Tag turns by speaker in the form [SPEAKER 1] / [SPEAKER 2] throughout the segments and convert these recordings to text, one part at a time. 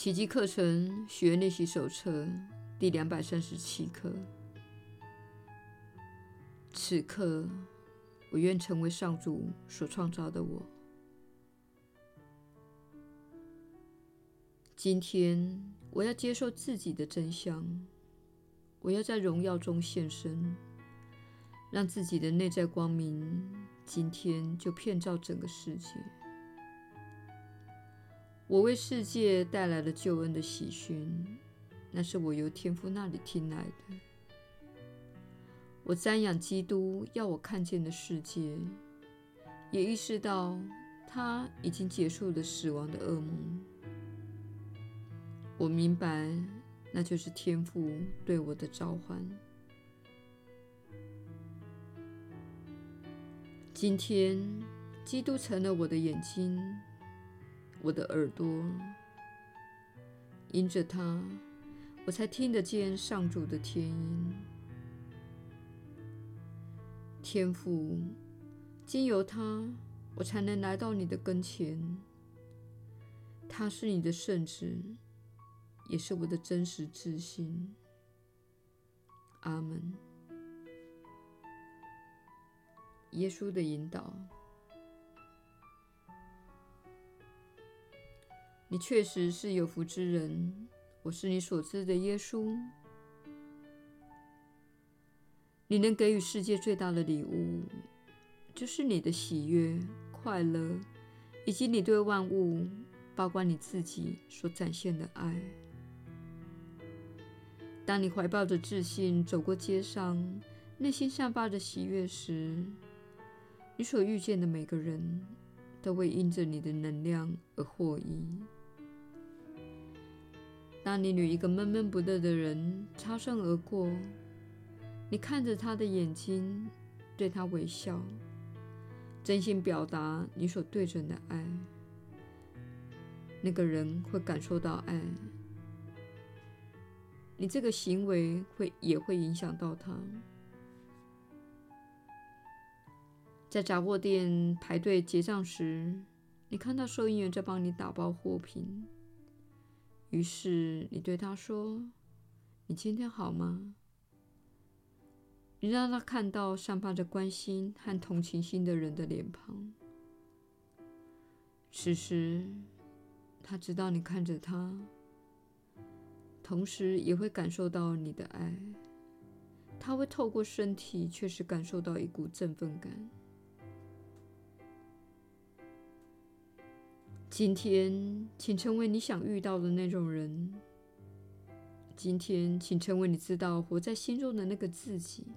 [SPEAKER 1] 奇迹课程学练习手册第两百三十七课。此刻，我愿成为上主所创造的我。今天，我要接受自己的真相，我要在荣耀中现身，让自己的内在光明今天就遍照整个世界。我为世界带来了救恩的喜讯，那是我由天父那里听来的。我瞻仰基督要我看见的世界，也意识到他已经结束了死亡的噩梦。我明白，那就是天父对我的召唤。今天，基督成了我的眼睛。我的耳朵，因着它，我才听得见上主的天音。天父，经由他，我才能来到你的跟前。他是你的圣子，也是我的真实自信。阿门。耶稣的引导。你确实是有福之人，我是你所知的耶稣。你能给予世界最大的礼物，就是你的喜悦、快乐，以及你对万物，包括你自己所展现的爱。当你怀抱着自信走过街上，内心散发着喜悦时，你所遇见的每个人都会因着你的能量而获益。当你与一个闷闷不乐的人擦身而过，你看着他的眼睛，对他微笑，真心表达你所对准的爱，那个人会感受到爱。你这个行为会也会影响到他。在杂货店排队结账时，你看到收银员在帮你打包货品。于是你对他说：“你今天好吗？”你让他看到散发着关心和同情心的人的脸庞。此时，他知道你看着他，同时也会感受到你的爱。他会透过身体确实感受到一股振奋感。今天，请成为你想遇到的那种人。今天，请成为你知道活在心中的那个自己。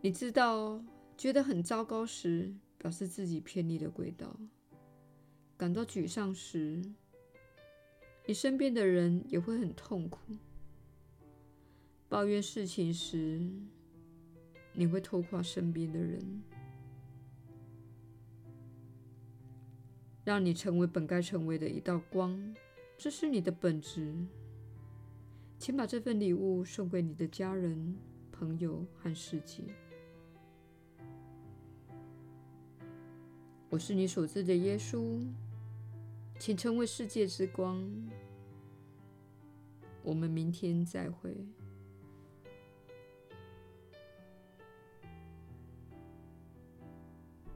[SPEAKER 1] 你知道，觉得很糟糕时，表示自己偏离了轨道；感到沮丧时，你身边的人也会很痛苦；抱怨事情时，你会拖垮身边的人。让你成为本该成为的一道光，这是你的本职。请把这份礼物送给你的家人、朋友和世界。我是你所知的耶稣，请成为世界之光。我们明天再会。